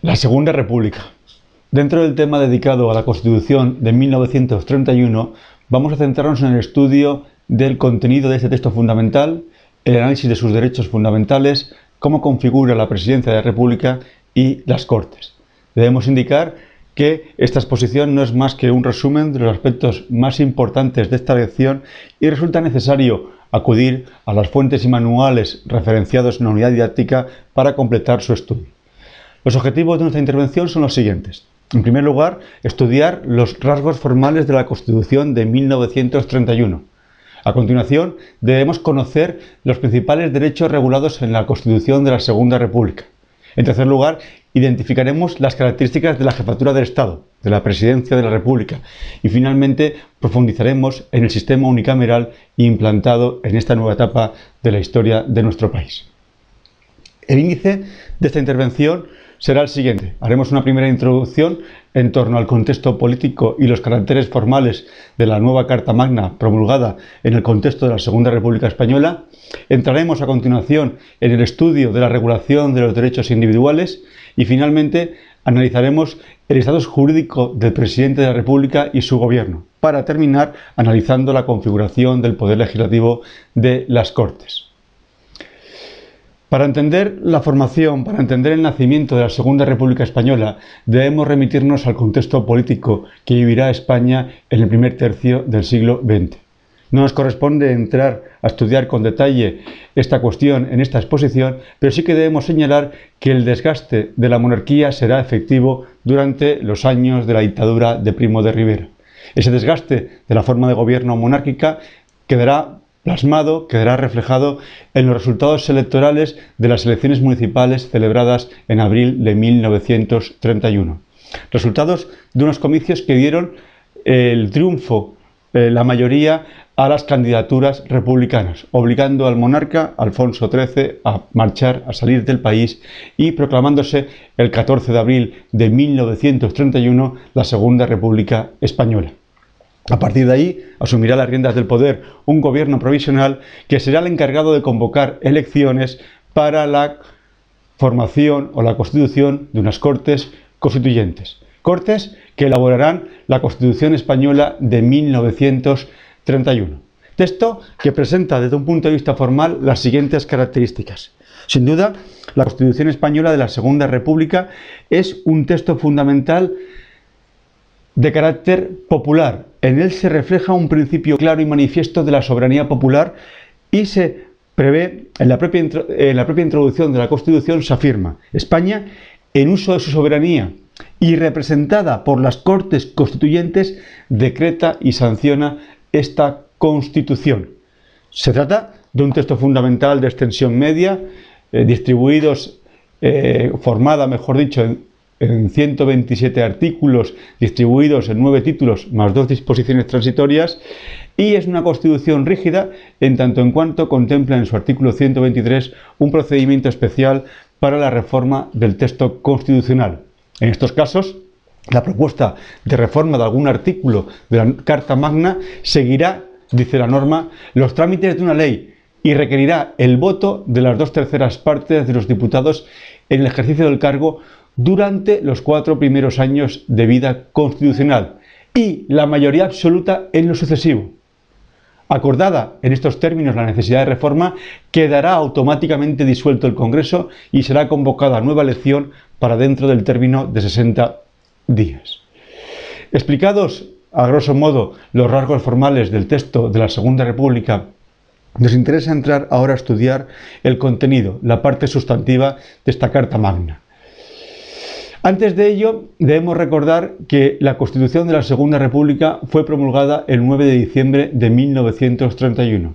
La Segunda República. Dentro del tema dedicado a la Constitución de 1931, vamos a centrarnos en el estudio del contenido de este texto fundamental, el análisis de sus derechos fundamentales, cómo configura la presidencia de la República y las Cortes. Debemos indicar que esta exposición no es más que un resumen de los aspectos más importantes de esta lección y resulta necesario acudir a las fuentes y manuales referenciados en la unidad didáctica para completar su estudio. Los objetivos de nuestra intervención son los siguientes. En primer lugar, estudiar los rasgos formales de la Constitución de 1931. A continuación, debemos conocer los principales derechos regulados en la Constitución de la Segunda República. En tercer lugar, identificaremos las características de la jefatura del Estado, de la presidencia de la República y finalmente profundizaremos en el sistema unicameral implantado en esta nueva etapa de la historia de nuestro país. El índice de esta intervención será el siguiente. Haremos una primera introducción en torno al contexto político y los caracteres formales de la nueva Carta Magna promulgada en el contexto de la Segunda República Española. Entraremos a continuación en el estudio de la regulación de los derechos individuales y finalmente analizaremos el estatus jurídico del presidente de la República y su gobierno, para terminar analizando la configuración del poder legislativo de las Cortes. Para entender la formación, para entender el nacimiento de la Segunda República Española, debemos remitirnos al contexto político que vivirá España en el primer tercio del siglo XX. No nos corresponde entrar a estudiar con detalle esta cuestión en esta exposición, pero sí que debemos señalar que el desgaste de la monarquía será efectivo durante los años de la dictadura de Primo de Rivera. Ese desgaste de la forma de gobierno monárquica quedará plasmado, quedará reflejado en los resultados electorales de las elecciones municipales celebradas en abril de 1931. Resultados de unos comicios que dieron el triunfo, eh, la mayoría, a las candidaturas republicanas, obligando al monarca Alfonso XIII a marchar, a salir del país y proclamándose el 14 de abril de 1931 la Segunda República Española. A partir de ahí, asumirá las riendas del poder un gobierno provisional que será el encargado de convocar elecciones para la formación o la constitución de unas cortes constituyentes. Cortes que elaborarán la Constitución española de 1931. Texto que presenta desde un punto de vista formal las siguientes características. Sin duda, la Constitución española de la Segunda República es un texto fundamental de carácter popular. En él se refleja un principio claro y manifiesto de la soberanía popular y se prevé, en la propia, en la propia introducción de la Constitución se afirma, España, en uso de su soberanía y representada por las Cortes Constituyentes, decreta y sanciona esta Constitución. Se trata de un texto fundamental de extensión media, eh, distribuidos, eh, formada, mejor dicho, en en 127 artículos distribuidos en nueve títulos más dos disposiciones transitorias y es una constitución rígida en tanto en cuanto contempla en su artículo 123 un procedimiento especial para la reforma del texto constitucional. En estos casos, la propuesta de reforma de algún artículo de la Carta Magna seguirá, dice la norma, los trámites de una ley y requerirá el voto de las dos terceras partes de los diputados en el ejercicio del cargo durante los cuatro primeros años de vida constitucional y la mayoría absoluta en lo sucesivo. Acordada en estos términos la necesidad de reforma, quedará automáticamente disuelto el Congreso y será convocada nueva elección para dentro del término de 60 días. Explicados a grosso modo los rasgos formales del texto de la Segunda República, nos interesa entrar ahora a estudiar el contenido, la parte sustantiva de esta Carta Magna. Antes de ello, debemos recordar que la Constitución de la Segunda República fue promulgada el 9 de diciembre de 1931.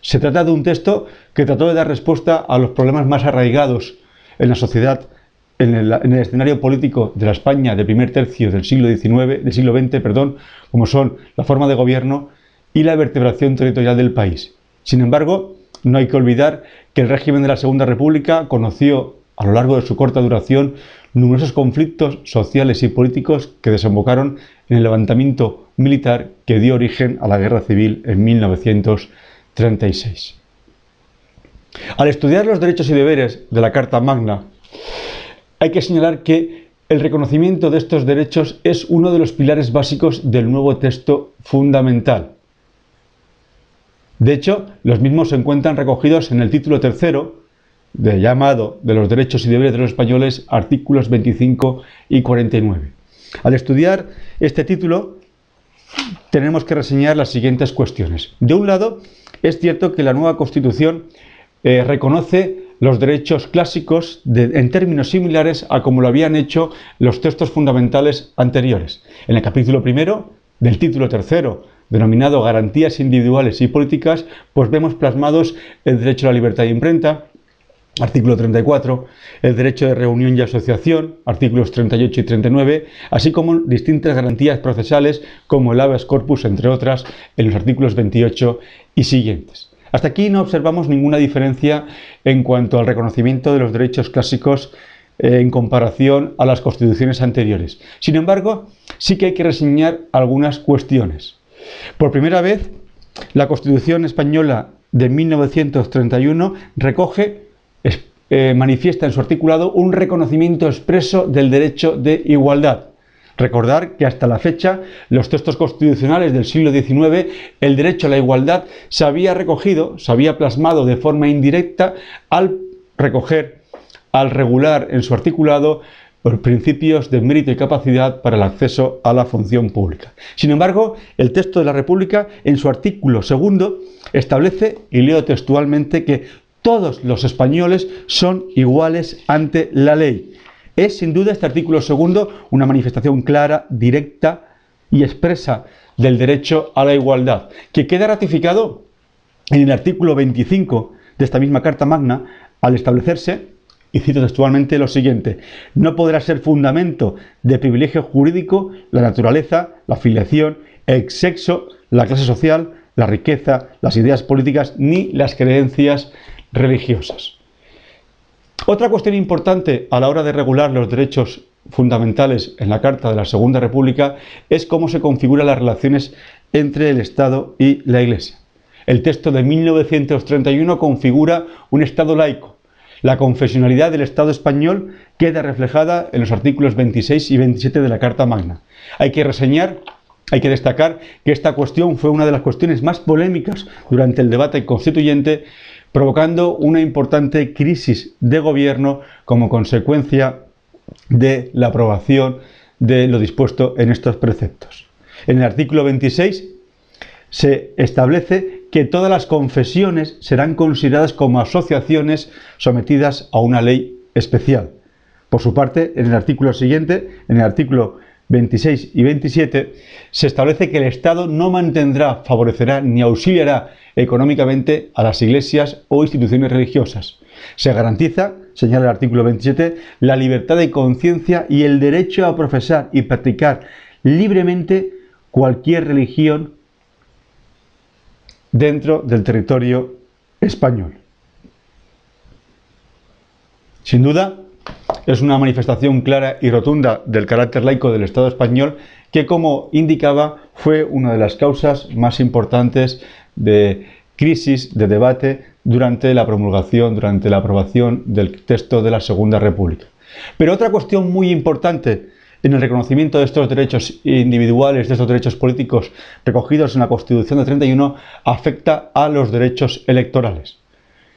Se trata de un texto que trató de dar respuesta a los problemas más arraigados en la sociedad, en el, escenario político de la España del primer tercio del siglo XIX, del siglo XX, perdón, como son la forma de gobierno y la vertebración territorial del país. Sin embargo, no hay que olvidar que el régimen de la Segunda República conoció a lo largo de su corta duración numerosos conflictos sociales y políticos que desembocaron en el levantamiento militar que dio origen a la guerra civil en 1936. Al estudiar los derechos y deberes de la Carta Magna, hay que señalar que el reconocimiento de estos derechos es uno de los pilares básicos del nuevo texto fundamental. De hecho, los mismos se encuentran recogidos en el título tercero, llamado de los derechos y deberes de los españoles, artículos 25 y 49. Al estudiar este título, tenemos que reseñar las siguientes cuestiones. De un lado, es cierto que la nueva Constitución eh, reconoce los derechos clásicos en términos similares a como lo habían hecho los textos fundamentales anteriores. En el capítulo primero del título tercero, denominado Garantías individuales y políticas, pues vemos plasmados el derecho a la libertad de imprenta, artículo 34, el derecho de reunión y asociación, artículos 38 y 39, así como distintas garantías procesales como el habeas corpus, entre otras, en los artículos 28 y siguientes. Hasta aquí no observamos ninguna diferencia en cuanto al reconocimiento de los derechos clásicos eh, en comparación a las constituciones anteriores. Sin embargo, sí que hay que reseñar algunas cuestiones. Por primera vez, la Constitución española de 1931 recoge eh, manifiesta en su articulado un reconocimiento expreso del derecho de igualdad. Recordar que hasta la fecha, los textos constitucionales del siglo XIX, el derecho a la igualdad se había recogido, se había plasmado de forma indirecta al recoger, al regular en su articulado los principios de mérito y capacidad para el acceso a la función pública. Sin embargo, el texto de la República, en su artículo segundo, establece, y leo textualmente, que todos los españoles son iguales ante la ley. Es sin duda este artículo segundo una manifestación clara, directa y expresa del derecho a la igualdad, que queda ratificado en el artículo 25 de esta misma Carta Magna al establecerse, y cito textualmente lo siguiente, no podrá ser fundamento de privilegio jurídico la naturaleza, la filiación, el sexo, la clase social, la riqueza, las ideas políticas ni las creencias religiosas. Otra cuestión importante a la hora de regular los derechos fundamentales en la Carta de la Segunda República es cómo se configuran las relaciones entre el Estado y la Iglesia. El texto de 1931 configura un Estado laico. La confesionalidad del Estado español queda reflejada en los artículos 26 y 27 de la Carta Magna. Hay que reseñar hay que destacar que esta cuestión fue una de las cuestiones más polémicas durante el debate constituyente provocando una importante crisis de gobierno como consecuencia de la aprobación de lo dispuesto en estos preceptos. En el artículo 26 se establece que todas las confesiones serán consideradas como asociaciones sometidas a una ley especial. Por su parte, en el artículo siguiente, en el artículo 26 y 27, se establece que el Estado no mantendrá, favorecerá ni auxiliará económicamente a las iglesias o instituciones religiosas. Se garantiza, señala el artículo 27, la libertad de conciencia y el derecho a profesar y practicar libremente cualquier religión dentro del territorio español. Sin duda, es una manifestación clara y rotunda del carácter laico del Estado español que, como indicaba, fue una de las causas más importantes de crisis, de debate durante la promulgación, durante la aprobación del texto de la Segunda República. Pero otra cuestión muy importante en el reconocimiento de estos derechos individuales, de estos derechos políticos recogidos en la Constitución de 31, afecta a los derechos electorales.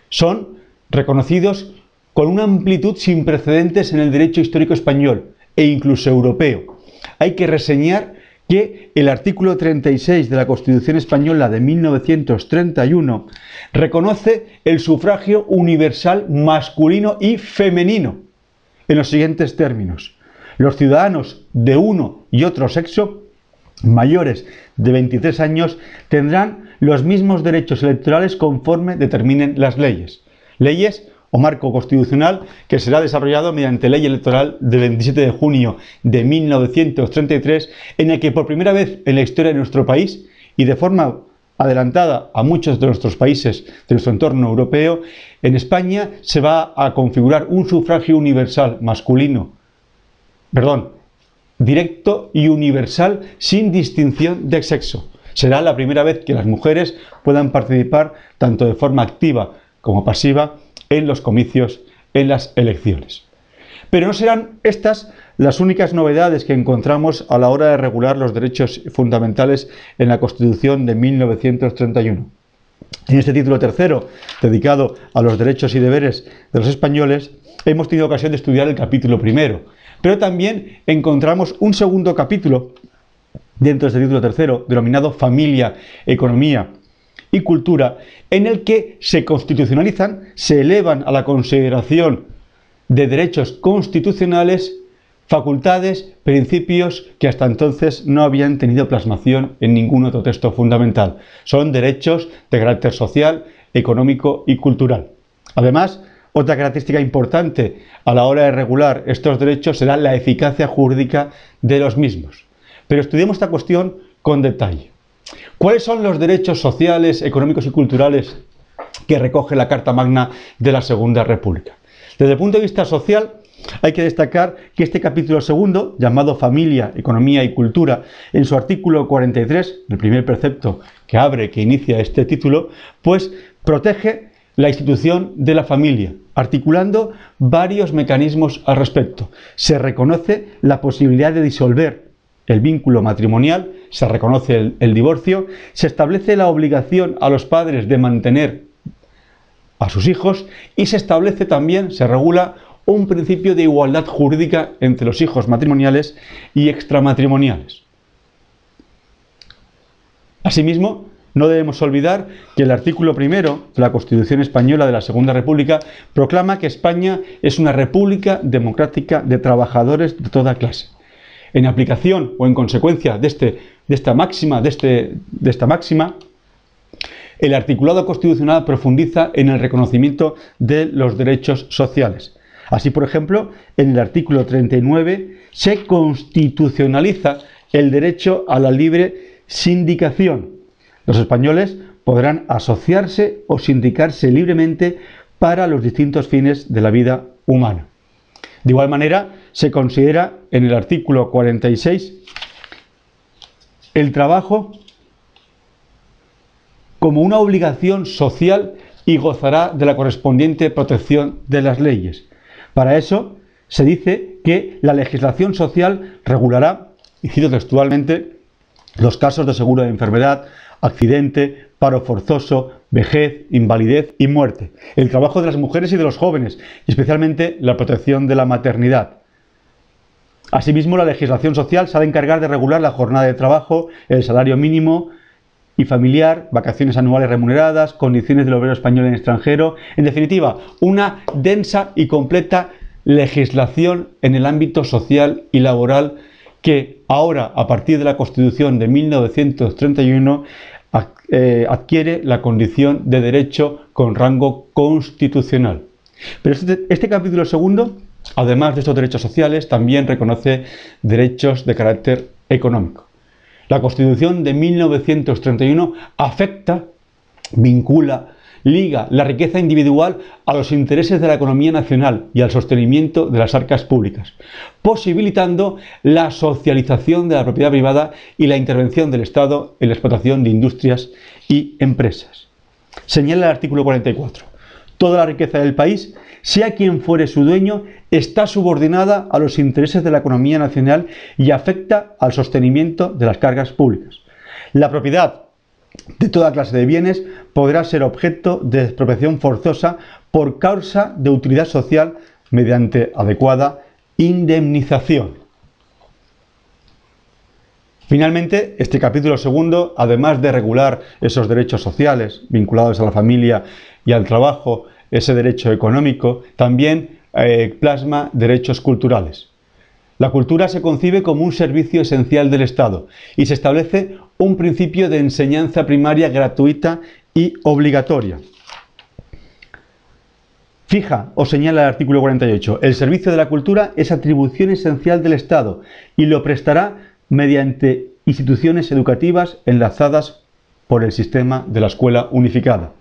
Son reconocidos con una amplitud sin precedentes en el derecho histórico español e incluso europeo. Hay que reseñar que el artículo 36 de la Constitución española de 1931 reconoce el sufragio universal masculino y femenino en los siguientes términos. Los ciudadanos de uno y otro sexo mayores de 23 años tendrán los mismos derechos electorales conforme determinen las leyes. Leyes o marco constitucional que será desarrollado mediante ley electoral del 27 de junio de 1933, en el que por primera vez en la historia de nuestro país y de forma adelantada a muchos de nuestros países de nuestro entorno europeo, en España se va a configurar un sufragio universal masculino, perdón, directo y universal sin distinción de sexo. Será la primera vez que las mujeres puedan participar tanto de forma activa como pasiva en los comicios, en las elecciones. Pero no serán estas las únicas novedades que encontramos a la hora de regular los derechos fundamentales en la Constitución de 1931. En este título tercero, dedicado a los derechos y deberes de los españoles, hemos tenido ocasión de estudiar el capítulo primero, pero también encontramos un segundo capítulo dentro de este título tercero, denominado Familia, Economía y Cultura, en el que se constitucionalizan, se elevan a la consideración de derechos constitucionales facultades, principios que hasta entonces no habían tenido plasmación en ningún otro texto fundamental. Son derechos de carácter social, económico y cultural. Además, otra característica importante a la hora de regular estos derechos será la eficacia jurídica de los mismos. Pero estudiemos esta cuestión con detalle. ¿Cuáles son los derechos sociales, económicos y culturales que recoge la Carta Magna de la Segunda República? Desde el punto de vista social, hay que destacar que este capítulo segundo, llamado Familia, Economía y Cultura, en su artículo 43, el primer precepto que abre, que inicia este título, pues protege la institución de la familia, articulando varios mecanismos al respecto. Se reconoce la posibilidad de disolver el vínculo matrimonial, se reconoce el, divorcio, se establece la obligación a los padres de mantener a sus hijos y se establece también, se regula un principio de igualdad jurídica entre los hijos matrimoniales y extramatrimoniales. Asimismo, no debemos olvidar que el artículo primero de la Constitución Española de la Segunda República proclama que España es una república democrática de trabajadores de toda clase. En aplicación o en consecuencia de, este, de esta máxima, de, este, de esta máxima, el articulado constitucional profundiza en el reconocimiento de los derechos sociales. Así, por ejemplo, en el artículo 39 se constitucionaliza el derecho a la libre sindicación. Los españoles podrán asociarse o sindicarse libremente para los distintos fines de la vida humana. De igual manera, se considera en el artículo 46 el trabajo como una obligación social y gozará de la correspondiente protección de las leyes. Para eso se dice que la legislación social regulará, y cito textualmente, los casos de seguro de enfermedad, accidente, paro forzoso, vejez, invalidez y muerte, el trabajo de las mujeres y de los jóvenes, especialmente la protección de la maternidad. Asimismo, la legislación social se ha de encargar de regular la jornada de trabajo, el salario mínimo y familiar, vacaciones anuales remuneradas, condiciones del obrero español en extranjero, en definitiva, una densa y completa legislación en el ámbito social y laboral que ahora, a partir de la Constitución de 1931, eh, adquiere la condición de derecho con rango constitucional. Pero este, este capítulo segundo, además de estos derechos sociales, también reconoce derechos de carácter económico. La Constitución de 1931 afecta, vincula liga la riqueza individual a los intereses de la economía nacional y al sostenimiento de las arcas públicas, posibilitando la socialización de la propiedad privada y la intervención del Estado en la explotación de industrias y empresas. Señala el artículo 44. Toda la riqueza del país, sea quien fuere su dueño, está subordinada a los intereses de la economía nacional y afecta al sostenimiento de las cargas públicas. La propiedad de toda clase de bienes podrá ser objeto de expropiación forzosa por causa de utilidad social mediante adecuada indemnización. Finalmente, este capítulo segundo, además de regular esos derechos sociales vinculados a la familia y al trabajo, ese derecho económico, también eh, plasma derechos culturales. La cultura se concibe como un servicio esencial del Estado y se establece un principio de enseñanza primaria gratuita y obligatoria. Fija o señala el artículo 48, el servicio de la cultura es atribución esencial del Estado y lo prestará mediante instituciones educativas enlazadas por el sistema de la escuela unificada.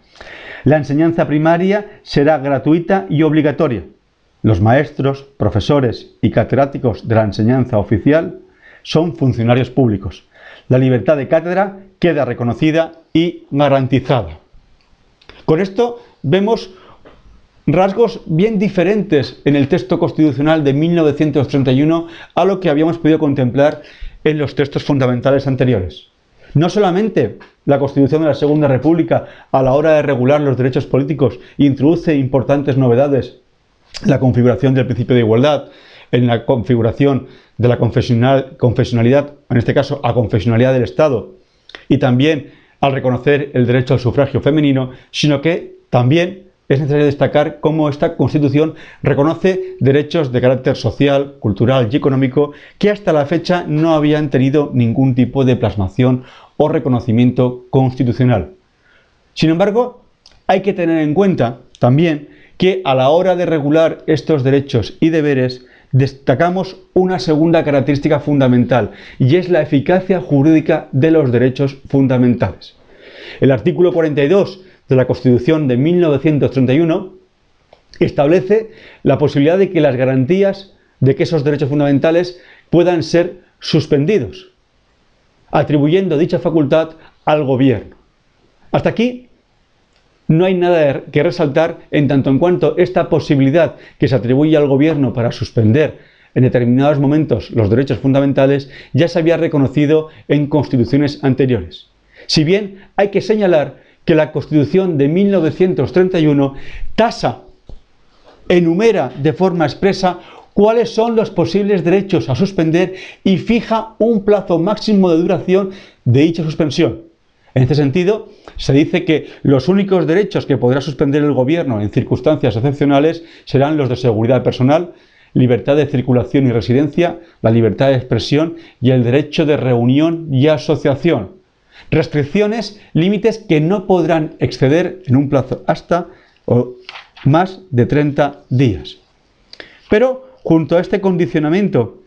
La enseñanza primaria será gratuita y obligatoria. Los maestros, profesores y catedráticos de la enseñanza oficial son funcionarios públicos. La libertad de cátedra queda reconocida y garantizada. Con esto vemos rasgos bien diferentes en el texto constitucional de 1931 a lo que habíamos podido contemplar en los textos fundamentales anteriores. No solamente la Constitución de la Segunda República a la hora de regular los derechos políticos introduce importantes novedades, la configuración del principio de igualdad, en la configuración de la confesionalidad, en este caso a confesionalidad del Estado, y también al reconocer el derecho al sufragio femenino, sino que también es necesario destacar cómo esta Constitución reconoce derechos de carácter social, cultural y económico que hasta la fecha no habían tenido ningún tipo de plasmación o reconocimiento constitucional. Sin embargo, hay que tener en cuenta también que a la hora de regular estos derechos y deberes destacamos una segunda característica fundamental y es la eficacia jurídica de los derechos fundamentales. El artículo 42 de la Constitución de 1931 establece la posibilidad de que las garantías de que esos derechos fundamentales puedan ser suspendidos, atribuyendo dicha facultad al gobierno. Hasta aquí no hay nada que resaltar en tanto en cuanto esta posibilidad que se atribuye al gobierno para suspender en determinados momentos los derechos fundamentales ya se había reconocido en constituciones anteriores. Si bien hay que señalar que la Constitución de 1931 tasa, enumera de forma expresa cuáles son los posibles derechos a suspender y fija un plazo máximo de duración de dicha suspensión. En este sentido, se dice que los únicos derechos que podrá suspender el Gobierno en circunstancias excepcionales serán los de seguridad personal, libertad de circulación y residencia, la libertad de expresión y el derecho de reunión y asociación. Restricciones, límites que no podrán exceder en un plazo hasta o más de 30 días. Pero junto a este condicionamiento,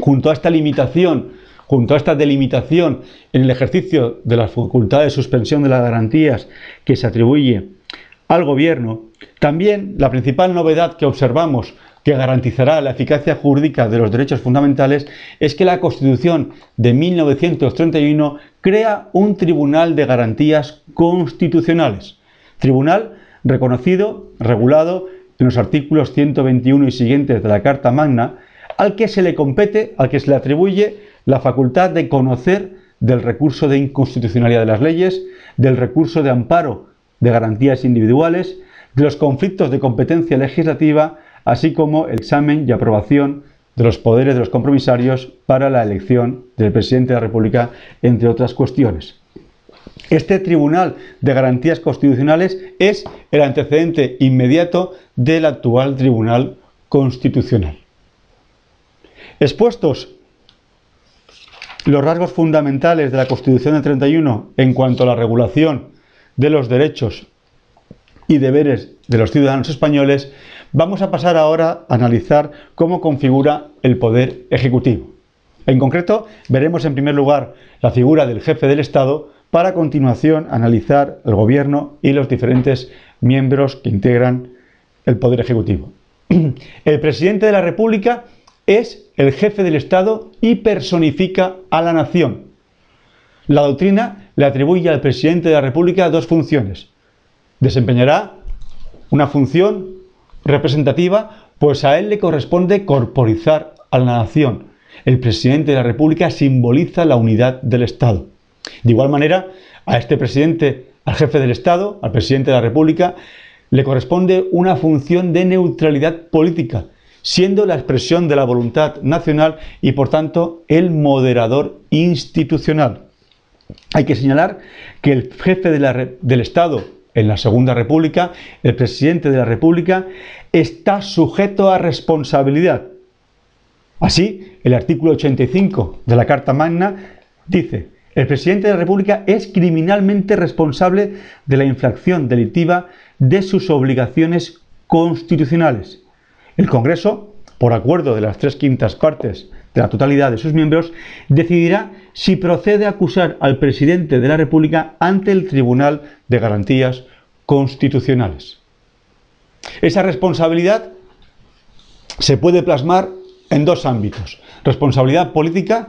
junto a esta limitación, junto a esta delimitación en el ejercicio de la facultad de suspensión de las garantías que se atribuye al gobierno, también la principal novedad que observamos que garantizará la eficacia jurídica de los derechos fundamentales es que la Constitución de 1931 crea un Tribunal de Garantías Constitucionales. Tribunal reconocido, regulado en los artículos 121 y siguientes de la Carta Magna, al que se le compete, al que se le atribuye la facultad de conocer del recurso de inconstitucionalidad de las leyes, del recurso de amparo de garantías individuales, de los conflictos de competencia legislativa, así como el examen y aprobación de los poderes de los compromisarios para la elección del presidente de la República, entre otras cuestiones. Este Tribunal de Garantías Constitucionales es el antecedente inmediato del actual Tribunal Constitucional. Expuestos los rasgos fundamentales de la Constitución del 31 en cuanto a la regulación de los derechos y deberes de los ciudadanos españoles, vamos a pasar ahora a analizar cómo configura el poder ejecutivo. En concreto, veremos en primer lugar la figura del jefe del Estado para continuación analizar el gobierno y los diferentes miembros que integran el poder ejecutivo. El presidente de la República es el jefe del Estado y personifica a la nación. La doctrina le atribuye al presidente de la República dos funciones. Desempeñará una función representativa, pues a él le corresponde corporizar a la nación. El presidente de la República simboliza la unidad del Estado. De igual manera, a este presidente, al jefe del Estado, al presidente de la República, le corresponde una función de neutralidad política, siendo la expresión de la voluntad nacional y por tanto el moderador institucional. Hay que señalar que el jefe del Estado en la Segunda República, el presidente de la República, está sujeto a responsabilidad. Así, el artículo 85 de la Carta Magna dice, el presidente de la República es criminalmente responsable de la infracción delictiva de sus obligaciones constitucionales el Congreso, por acuerdo de las tres quintas partes de la totalidad de sus miembros, decidirá si procede a acusar al presidente de la República ante el Tribunal de Garantías Constitucionales. Esa responsabilidad se puede plasmar en dos ámbitos. Responsabilidad política,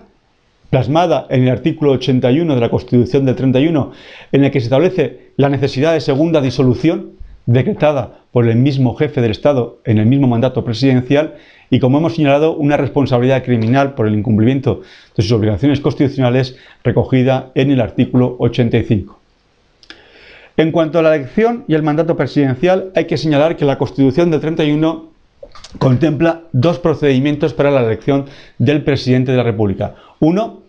plasmada en el artículo 81 de la Constitución del 31, en el que se establece la necesidad de segunda disolución decretada por el mismo jefe del Estado en el mismo mandato presidencial y, como hemos señalado, una responsabilidad criminal por el incumplimiento de sus obligaciones constitucionales recogida en el artículo 85. En cuanto a la elección y el mandato presidencial, hay que señalar que la Constitución del 31 contempla dos procedimientos para la elección del presidente de la República. Uno,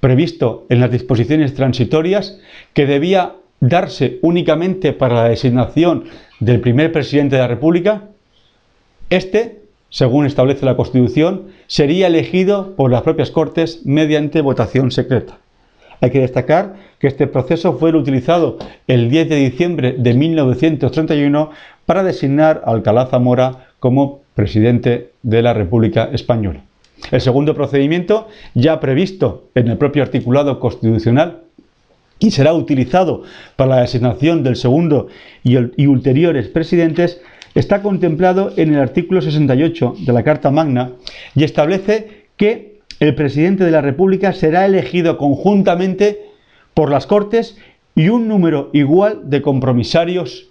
previsto en las disposiciones transitorias, que debía darse únicamente para la designación del primer presidente de la República. Este, según establece la Constitución, sería elegido por las propias Cortes mediante votación secreta. Hay que destacar que este proceso fue utilizado el 10 de diciembre de 1931 para designar a Alcalá Zamora como presidente de la República Española. El segundo procedimiento, ya previsto en el propio articulado constitucional y será utilizado para la designación del segundo y, y, ulteriores presidentes, está contemplado en el artículo 68 de la Carta Magna y establece que el presidente de la República será elegido conjuntamente por las Cortes y un número igual de compromisarios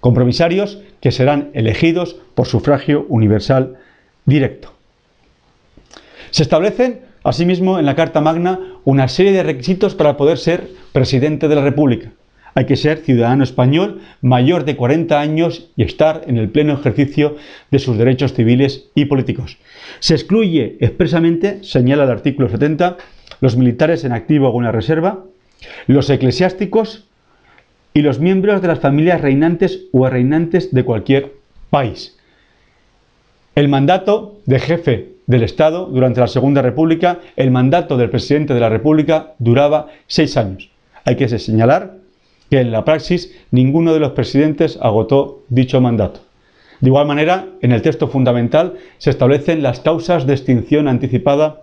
compromisarios que serán elegidos por sufragio universal directo. Se establecen, asimismo, en la Carta Magna una serie de requisitos para poder ser presidente de la República. Hay que ser ciudadano español mayor de 40 años y estar en el pleno ejercicio de sus derechos civiles y políticos. Se excluye expresamente, señala el artículo 70, los militares en activo o en reserva, los eclesiásticos y los miembros de las familias reinantes o reinantes de cualquier país. El mandato de jefe del Estado durante la Segunda República, el mandato del presidente de la República duraba seis años. Hay que señalar que en la praxis ninguno de los presidentes agotó dicho mandato. De igual manera, en el texto fundamental se establecen las causas de extinción anticipada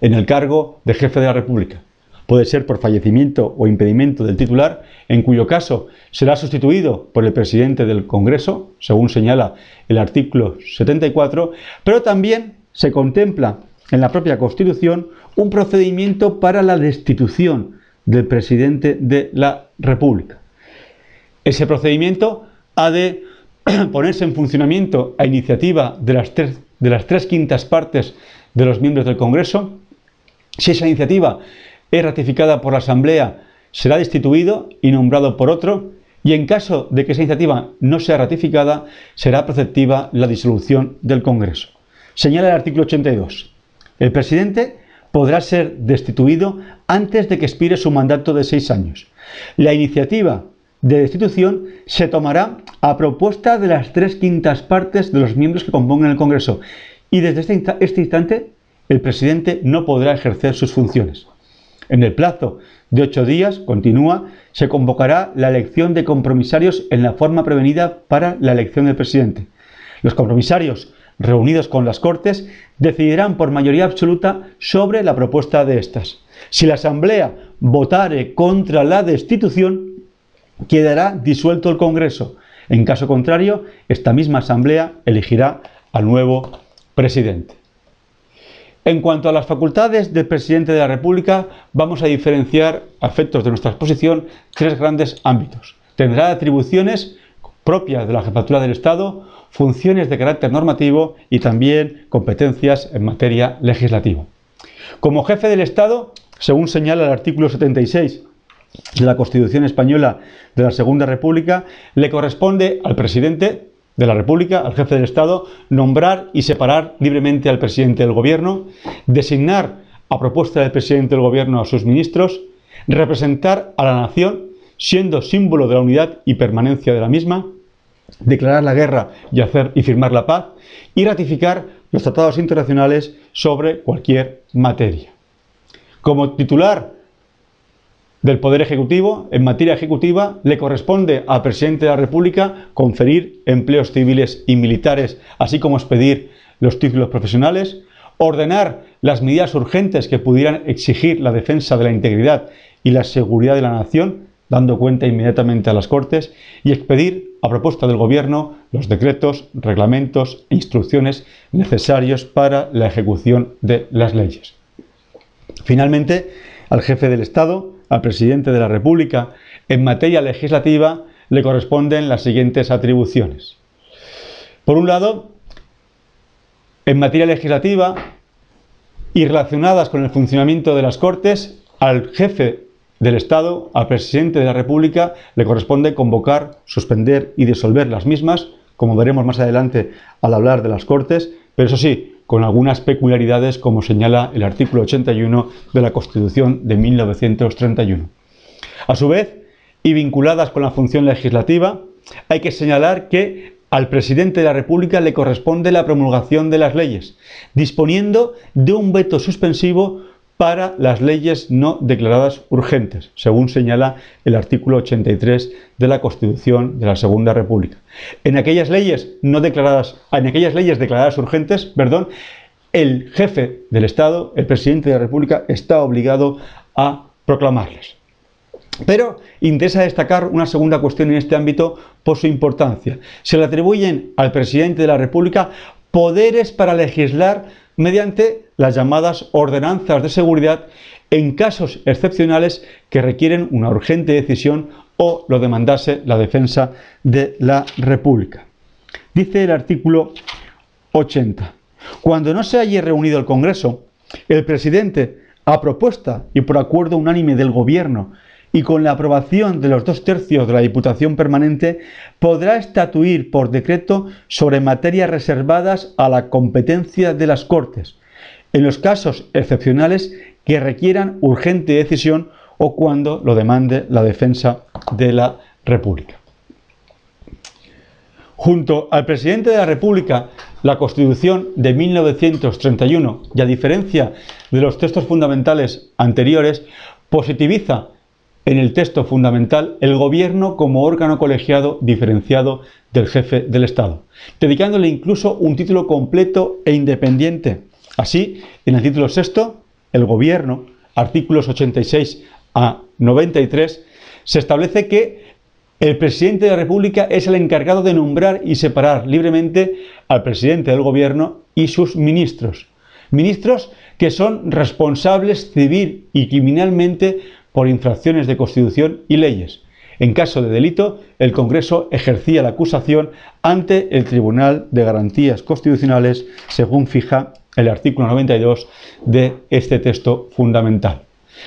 en el cargo de jefe de la República puede ser por fallecimiento o impedimento del titular, en cuyo caso será sustituido por el presidente del Congreso, según señala el artículo 74, pero también se contempla en la propia Constitución un procedimiento para la destitución del presidente de la República. Ese procedimiento ha de ponerse en funcionamiento a iniciativa de las tres, quintas partes de los miembros del Congreso. Si esa iniciativa es ratificada por la Asamblea, será destituido y nombrado por otro, y en caso de que esa iniciativa no sea ratificada, será preceptiva la disolución del Congreso. Señala el artículo 82. El presidente podrá ser destituido antes de que expire su mandato de seis años. La iniciativa de destitución se tomará a propuesta de las tres quintas partes de los miembros que compongan el Congreso y desde este, este instante el presidente no podrá ejercer sus funciones. En el plazo de ocho días, continúa, se convocará la elección de compromisarios en la forma prevenida para la elección del presidente. Los compromisarios reunidos con las Cortes decidirán por mayoría absoluta sobre la propuesta de estas. Si la Asamblea votare contra la destitución, quedará disuelto el Congreso. En caso contrario, esta misma Asamblea elegirá al nuevo presidente. En cuanto a las facultades del presidente de la República, vamos a diferenciar, a efectos de nuestra exposición, tres grandes ámbitos. Tendrá atribuciones propias de la jefatura del Estado, funciones de carácter normativo y también competencias en materia legislativa. Como jefe del Estado, según señala el artículo 76 de la Constitución Española de la Segunda República, le corresponde al presidente de la República, al jefe del Estado, nombrar y separar libremente al presidente del Gobierno, designar a propuesta del presidente del Gobierno a sus ministros, representar a la nación siendo símbolo de la unidad y permanencia de la misma, declarar la guerra y hacer y firmar la paz y ratificar los tratados internacionales sobre cualquier materia. Como titular del Poder Ejecutivo, en materia ejecutiva, le corresponde al presidente de la República conferir empleos civiles y militares, así como expedir los títulos profesionales, ordenar las medidas urgentes que pudieran exigir la defensa de la integridad y la seguridad de la nación, dando cuenta inmediatamente a las Cortes, y expedir, a propuesta del Gobierno, los decretos, reglamentos e instrucciones necesarios para la ejecución de las leyes. Finalmente, al jefe del Estado, al presidente de la República, en materia legislativa le corresponden las siguientes atribuciones. Por un lado, en materia legislativa y relacionadas con el funcionamiento de las Cortes, al jefe del Estado, al presidente de la República, le corresponde convocar, suspender y disolver las mismas, como veremos más adelante al hablar de las Cortes, pero eso sí, con algunas peculiaridades como señala el artículo 81 de la Constitución de 1931. A su vez, y vinculadas con la función legislativa, hay que señalar que al presidente de la República le corresponde la promulgación de las leyes, disponiendo de un veto suspensivo para las leyes no declaradas urgentes, según señala el artículo 83 de la Constitución de la Segunda República. En aquellas leyes no declaradas, en aquellas leyes declaradas urgentes, perdón, el jefe del Estado, el presidente de la República, está obligado a proclamarlas. Pero interesa destacar una segunda cuestión en este ámbito por su importancia. Se le atribuyen al presidente de la República poderes para legislar mediante las llamadas ordenanzas de seguridad en casos excepcionales que requieren una urgente decisión o lo demandase la defensa de la República. Dice el artículo 80. Cuando no se haya reunido el Congreso, el presidente, a propuesta y por acuerdo unánime del Gobierno y con la aprobación de los dos tercios de la Diputación Permanente, podrá estatuir por decreto sobre materias reservadas a la competencia de las Cortes, en los casos excepcionales que requieran urgente decisión o cuando lo demande la defensa de la República. Junto al presidente de la República, la Constitución de 1931, y a diferencia de los textos fundamentales anteriores, positiviza en el texto fundamental el gobierno como órgano colegiado diferenciado del jefe del Estado, dedicándole incluso un título completo e independiente. Así, en el título sexto, el gobierno, artículos 86 a 93, se establece que el presidente de la República es el encargado de nombrar y separar libremente al presidente del gobierno y sus ministros. Ministros que son responsables civil y criminalmente por infracciones de Constitución y leyes. En caso de delito, el Congreso ejercía la acusación ante el Tribunal de Garantías Constitucionales, según fija el artículo 92 de este texto fundamental.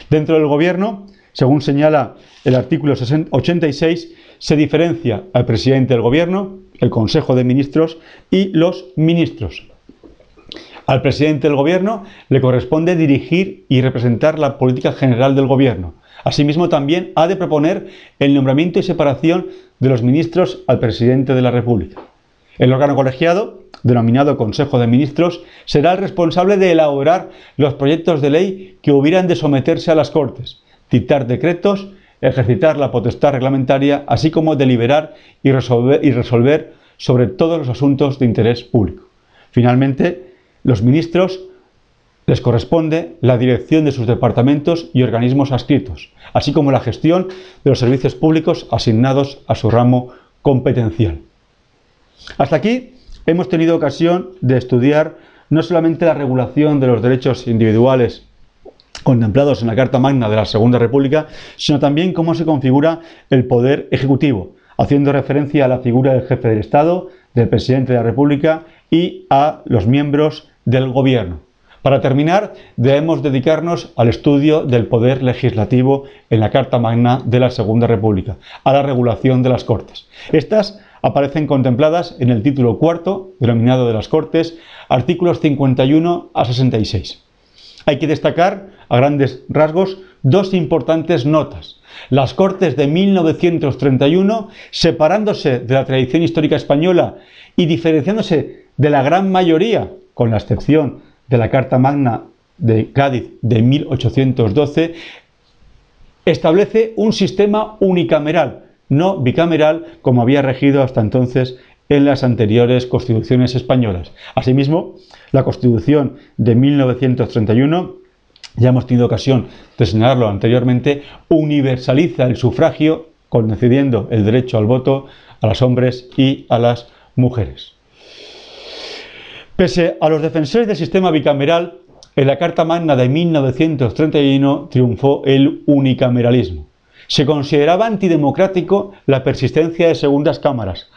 Dentro del Gobierno, según señala el artículo 86, se diferencia al presidente del Gobierno, el Consejo de Ministros y los ministros. Al presidente del Gobierno le corresponde dirigir y representar la política general del Gobierno, Asimismo, también ha de proponer el nombramiento y separación de los ministros al presidente de la República. El órgano colegiado, denominado Consejo de Ministros, será el responsable de elaborar los proyectos de ley que hubieran de someterse a las Cortes, dictar decretos, ejercitar la potestad reglamentaria, así como deliberar y resolver, y resolver sobre todos los asuntos de interés público. Finalmente, los ministros les corresponde la dirección de sus departamentos y organismos adscritos, así como la gestión de los servicios públicos asignados a su ramo competencial. Hasta aquí hemos tenido ocasión de estudiar no solamente la regulación de los derechos individuales contemplados en la Carta Magna de la Segunda República, sino también cómo se configura el poder ejecutivo, haciendo referencia a la figura del jefe del Estado, del presidente de la República y a los miembros del gobierno. Para terminar, debemos dedicarnos al estudio del poder legislativo en la Carta Magna de la Segunda República, a la regulación de las Cortes. Estas aparecen contempladas en el título cuarto, denominado de las Cortes, artículos 51 a 66. Hay que destacar, a grandes rasgos, dos importantes notas. Las Cortes de 1931, separándose de la tradición histórica española y diferenciándose de la gran mayoría, con la excepción de la Carta Magna de Cádiz de 1812, establece un sistema unicameral, no bicameral como había regido hasta entonces en las anteriores constituciones españolas. Asimismo, la Constitución de 1931, ya hemos tenido ocasión de señalarlo anteriormente, universaliza el sufragio concediendo el derecho al voto a los hombres y a las mujeres. Pese a los defensores del sistema bicameral, en la Carta Magna de 1931 triunfó el unicameralismo. Se consideraba antidemocrático la persistencia de segundas cámaras,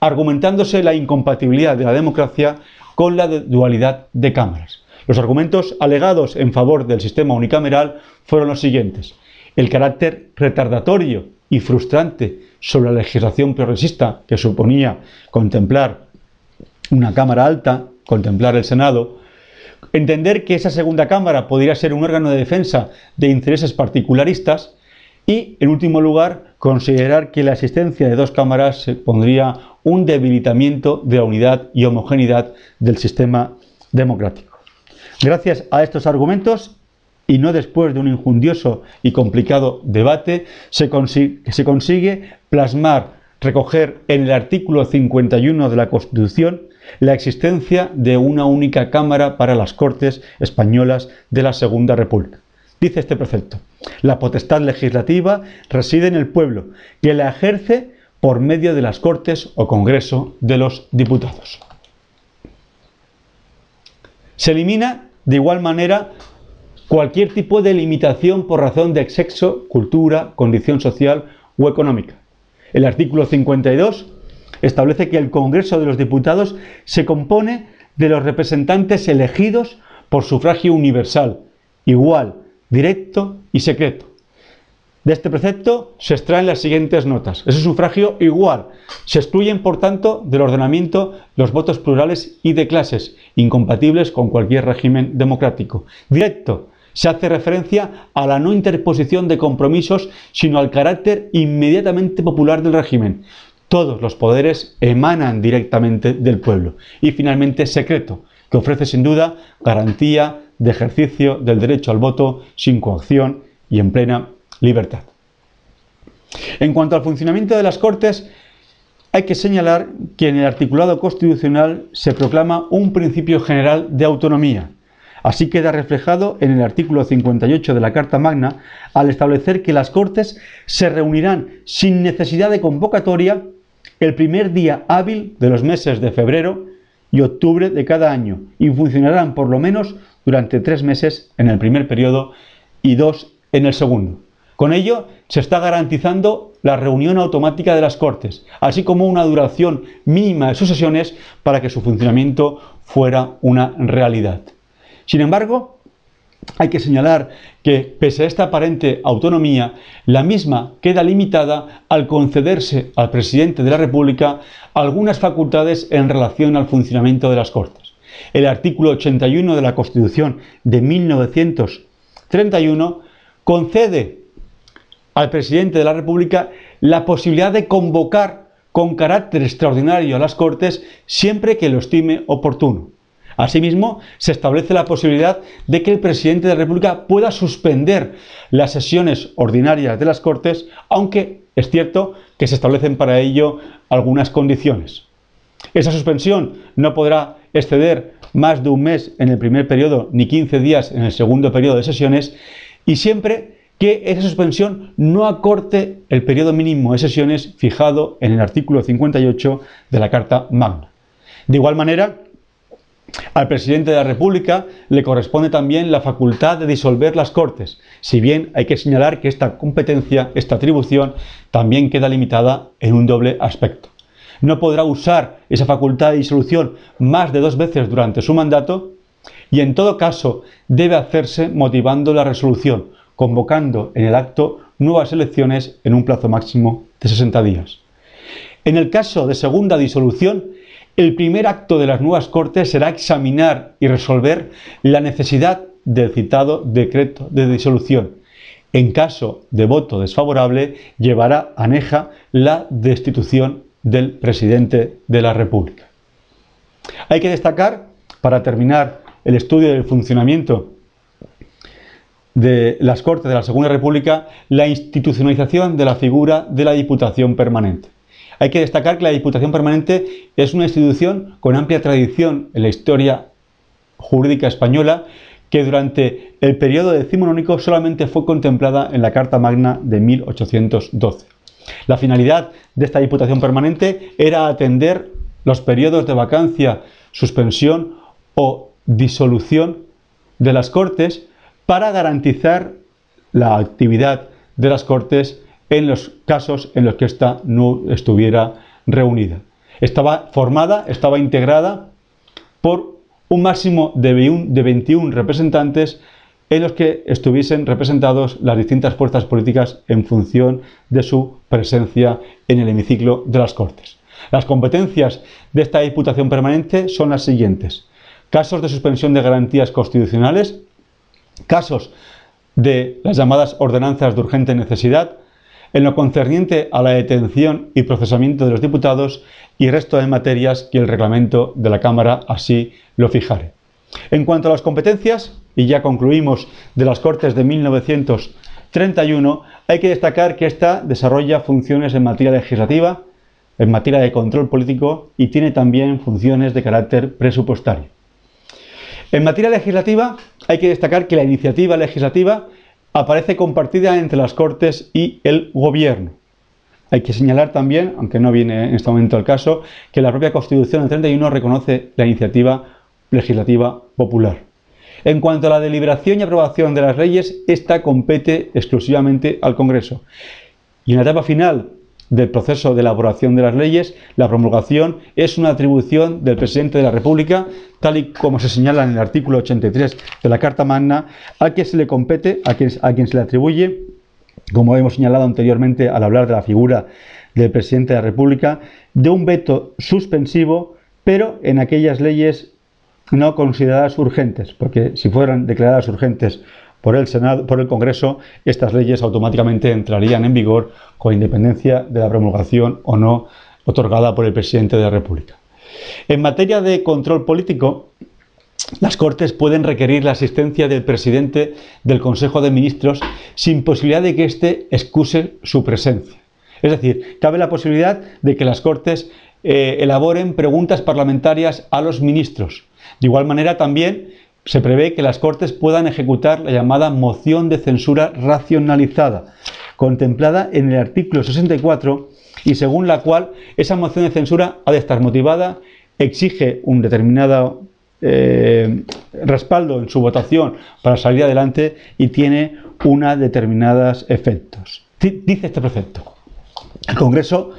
argumentándose la incompatibilidad de la democracia con la dualidad de cámaras. Los argumentos alegados en favor del sistema unicameral fueron los siguientes. El carácter retardatorio y frustrante sobre la legislación progresista que suponía contemplar una Cámara alta, contemplar el Senado, entender que esa segunda Cámara podría ser un órgano de defensa de intereses particularistas y, en último lugar, considerar que la existencia de dos cámaras pondría un debilitamiento de la unidad y homogeneidad del sistema democrático. Gracias a estos argumentos, y no después de un injundioso y complicado debate, se, se consigue plasmar, recoger en el artículo 51 de la Constitución la existencia de una única Cámara para las Cortes Españolas de la Segunda República. Dice este precepto, la potestad legislativa reside en el pueblo, que la ejerce por medio de las Cortes o Congreso de los Diputados. Se elimina de igual manera cualquier tipo de limitación por razón de sexo, cultura, condición social o económica. El artículo 52 establece que el Congreso de los Diputados se compone de los representantes elegidos por sufragio universal, igual, directo y secreto. De este precepto se extraen las siguientes notas. Ese sufragio igual. Se excluyen, por tanto, del ordenamiento los votos plurales y de clases, incompatibles con cualquier régimen democrático. Directo. Se hace referencia a la no interposición de compromisos, sino al carácter inmediatamente popular del régimen. Todos los poderes emanan directamente del pueblo. Y finalmente, secreto, que ofrece sin duda garantía de ejercicio del derecho al voto sin coacción y en plena libertad. En cuanto al funcionamiento de las Cortes, hay que señalar que en el articulado constitucional se proclama un principio general de autonomía. Así queda reflejado en el artículo 58 de la Carta Magna al establecer que las Cortes se reunirán sin necesidad de convocatoria el primer día hábil de los meses de febrero y octubre de cada año y funcionarán por lo menos durante tres meses en el primer periodo y dos en el segundo. Con ello se está garantizando la reunión automática de las Cortes, así como una duración mínima de sus sesiones para que su funcionamiento fuera una realidad. Sin embargo, hay que señalar que, pese a esta aparente autonomía, la misma queda limitada al concederse al presidente de la República algunas facultades en relación al funcionamiento de las Cortes. El artículo 81 de la Constitución de 1931 concede al presidente de la República la posibilidad de convocar con carácter extraordinario a las Cortes siempre que lo estime oportuno. Asimismo, se establece la posibilidad de que el presidente de la República pueda suspender las sesiones ordinarias de las Cortes, aunque es cierto que se establecen para ello algunas condiciones. Esa suspensión no podrá exceder más de un mes en el primer periodo ni 15 días en el segundo periodo de sesiones y siempre que esa suspensión no acorte el periodo mínimo de sesiones fijado en el artículo 58 de la Carta Magna. De igual manera, al presidente de la República le corresponde también la facultad de disolver las Cortes, si bien hay que señalar que esta competencia, esta atribución, también queda limitada en un doble aspecto. No podrá usar esa facultad de disolución más de dos veces durante su mandato y en todo caso debe hacerse motivando la resolución, convocando en el acto nuevas elecciones en un plazo máximo de 60 días. En el caso de segunda disolución, el primer acto de las nuevas Cortes será examinar y resolver la necesidad del citado decreto de disolución. En caso de voto desfavorable, llevará aneja la destitución del presidente de la República. Hay que destacar, para terminar el estudio del funcionamiento de las Cortes de la Segunda República, la institucionalización de la figura de la Diputación Permanente. Hay que destacar que la Diputación Permanente es una institución con amplia tradición en la historia jurídica española que durante el periodo decimonónico solamente fue contemplada en la Carta Magna de 1812. La finalidad de esta Diputación Permanente era atender los periodos de vacancia, suspensión o disolución de las Cortes para garantizar la actividad de las Cortes en los casos en los que ésta no estuviera reunida. Estaba formada, estaba integrada por un máximo de 21 representantes en los que estuviesen representados las distintas fuerzas políticas en función de su presencia en el hemiciclo de las Cortes. Las competencias de esta Diputación Permanente son las siguientes. Casos de suspensión de garantías constitucionales, casos de las llamadas ordenanzas de urgente necesidad, en lo concerniente a la detención y procesamiento de los diputados y resto de materias que el reglamento de la Cámara así lo fijare. En cuanto a las competencias, y ya concluimos de las Cortes de 1931, hay que destacar que ésta desarrolla funciones en materia legislativa, en materia de control político y tiene también funciones de carácter presupuestario. En materia legislativa hay que destacar que la iniciativa legislativa aparece compartida entre las Cortes y el Gobierno. Hay que señalar también, aunque no viene en este momento el caso, que la propia Constitución del 31 reconoce la iniciativa legislativa popular. En cuanto a la deliberación y aprobación de las leyes, esta compete exclusivamente al Congreso. Y en la etapa final del proceso de elaboración de las leyes, la promulgación es una atribución del presidente de la República, tal y como se señala en el artículo 83 de la Carta Magna, al que se le compete, a quien, a quien se le atribuye, como hemos señalado anteriormente al hablar de la figura del presidente de la República, de un veto suspensivo, pero en aquellas leyes no consideradas urgentes, porque si fueran declaradas urgentes por el Senado, por el Congreso, estas leyes automáticamente entrarían en vigor con independencia de la promulgación o no otorgada por el presidente de la República. En materia de control político, las Cortes pueden requerir la asistencia del presidente del Consejo de Ministros sin posibilidad de que éste excuse su presencia. Es decir, cabe la posibilidad de que las Cortes eh, elaboren preguntas parlamentarias a los ministros, de igual manera, también se prevé que las Cortes puedan ejecutar la llamada moción de censura racionalizada, contemplada en el artículo 64 y según la cual esa moción de censura ha de estar motivada, exige un determinado eh, respaldo en su votación para salir adelante y tiene determinados efectos. Dice este precepto. El Congreso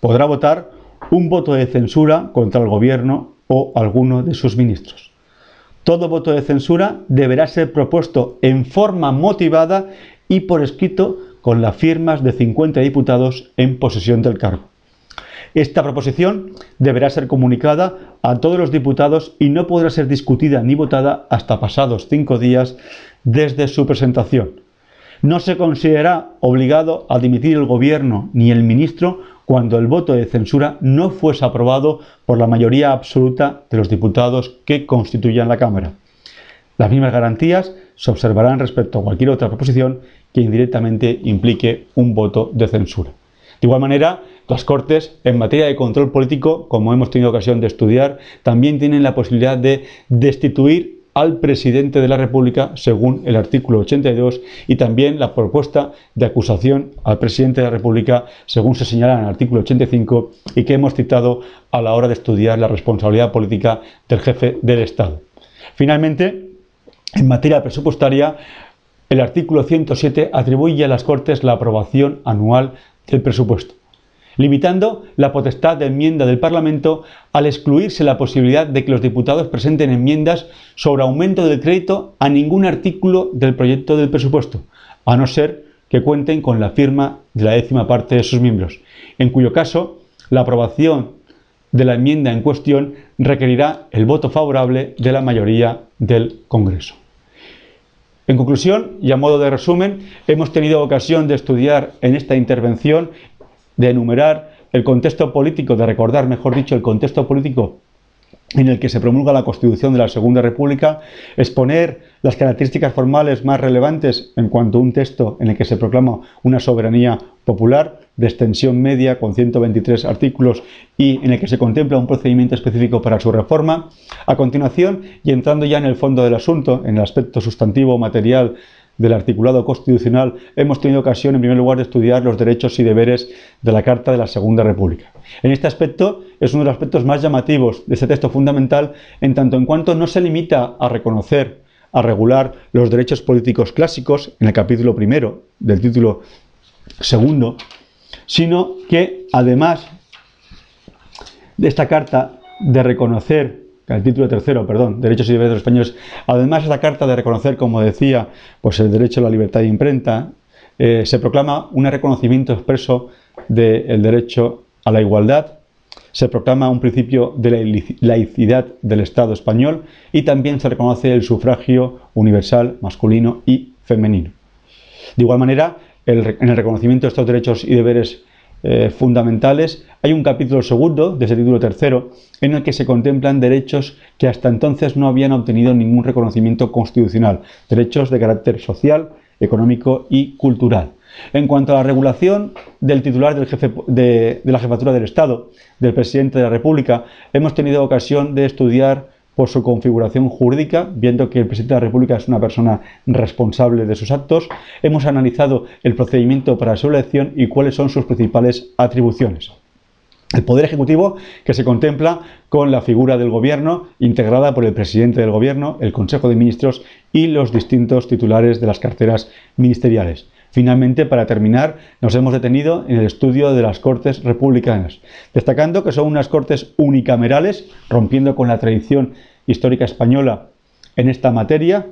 podrá votar un voto de censura contra el Gobierno o alguno de sus ministros. Todo voto de censura deberá ser propuesto en forma motivada y por escrito con las firmas de 50 diputados en posesión del cargo. Esta proposición deberá ser comunicada a todos los diputados y no podrá ser discutida ni votada hasta pasados cinco días desde su presentación. No se considera obligado a dimitir el gobierno ni el ministro cuando el voto de censura no fuese aprobado por la mayoría absoluta de los diputados que constituyan la Cámara. Las mismas garantías se observarán respecto a cualquier otra proposición que indirectamente implique un voto de censura. De igual manera, las Cortes, en materia de control político, como hemos tenido ocasión de estudiar, también tienen la posibilidad de destituir al presidente de la República según el artículo 82 y también la propuesta de acusación al presidente de la República según se señala en el artículo 85 y que hemos citado a la hora de estudiar la responsabilidad política del jefe del Estado. Finalmente, en materia presupuestaria, el artículo 107 atribuye a las Cortes la aprobación anual del presupuesto limitando la potestad de enmienda del Parlamento al excluirse la posibilidad de que los diputados presenten enmiendas sobre aumento del crédito a ningún artículo del proyecto del presupuesto, a no ser que cuenten con la firma de la décima parte de sus miembros, en cuyo caso la aprobación de la enmienda en cuestión requerirá el voto favorable de la mayoría del Congreso. En conclusión, y a modo de resumen, hemos tenido ocasión de estudiar en esta intervención de enumerar el contexto político, de recordar, mejor dicho, el contexto político en el que se promulga la Constitución de la Segunda República, exponer las características formales más relevantes en cuanto a un texto en el que se proclama una soberanía popular de extensión media con 123 artículos y en el que se contempla un procedimiento específico para su reforma. A continuación, y entrando ya en el fondo del asunto, en el aspecto sustantivo material del articulado constitucional, hemos tenido ocasión, en primer lugar, de estudiar los derechos y deberes de la Carta de la Segunda República. En este aspecto es uno de los aspectos más llamativos de este texto fundamental, en tanto en cuanto no se limita a reconocer, a regular los derechos políticos clásicos, en el capítulo primero del título II, sino que además de esta carta de reconocer, el título tercero, perdón, derechos y deberes de los españoles, además de esta carta de reconocer, como decía, pues el derecho a la libertad de imprenta, eh, se proclama un reconocimiento expreso del derecho a la igualdad, se proclama un principio de la laicidad del Estado español y también se reconoce el sufragio universal masculino y femenino. De igual manera, en el reconocimiento de estos derechos y deberes eh, fundamentales, hay un capítulo segundo de ese título tercero en el que se contemplan derechos que hasta entonces no habían obtenido ningún reconocimiento constitucional, derechos de carácter social, económico y cultural. En cuanto a la regulación del titular del jefe de la jefatura del Estado, del presidente de la República, hemos tenido ocasión de estudiar por su configuración jurídica, viendo que el presidente de la República es una persona responsable de sus actos, hemos analizado el procedimiento para su elección y cuáles son sus principales atribuciones. El Poder Ejecutivo que se contempla con la figura del Gobierno integrada por el presidente del Gobierno, el Consejo de Ministros y los distintos titulares de las carteras ministeriales. Finalmente, para terminar, nos hemos detenido en el estudio de las Cortes Republicanas, destacando que son unas Cortes unicamerales, rompiendo con la tradición histórica española en esta materia,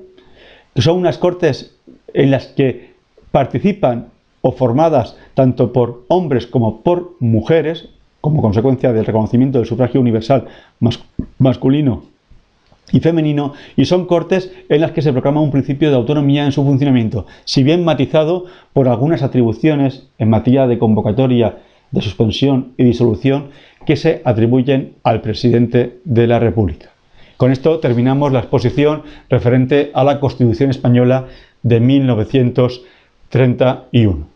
que son unas Cortes en las que participan o formadas tanto por hombres como por mujeres, como consecuencia del reconocimiento del sufragio universal masculino y femenino, y son cortes en las que se proclama un principio de autonomía en su funcionamiento, si bien matizado por algunas atribuciones en materia de convocatoria, de suspensión y disolución que se atribuyen al presidente de la República. Con esto terminamos la exposición referente a la Constitución española de 1931.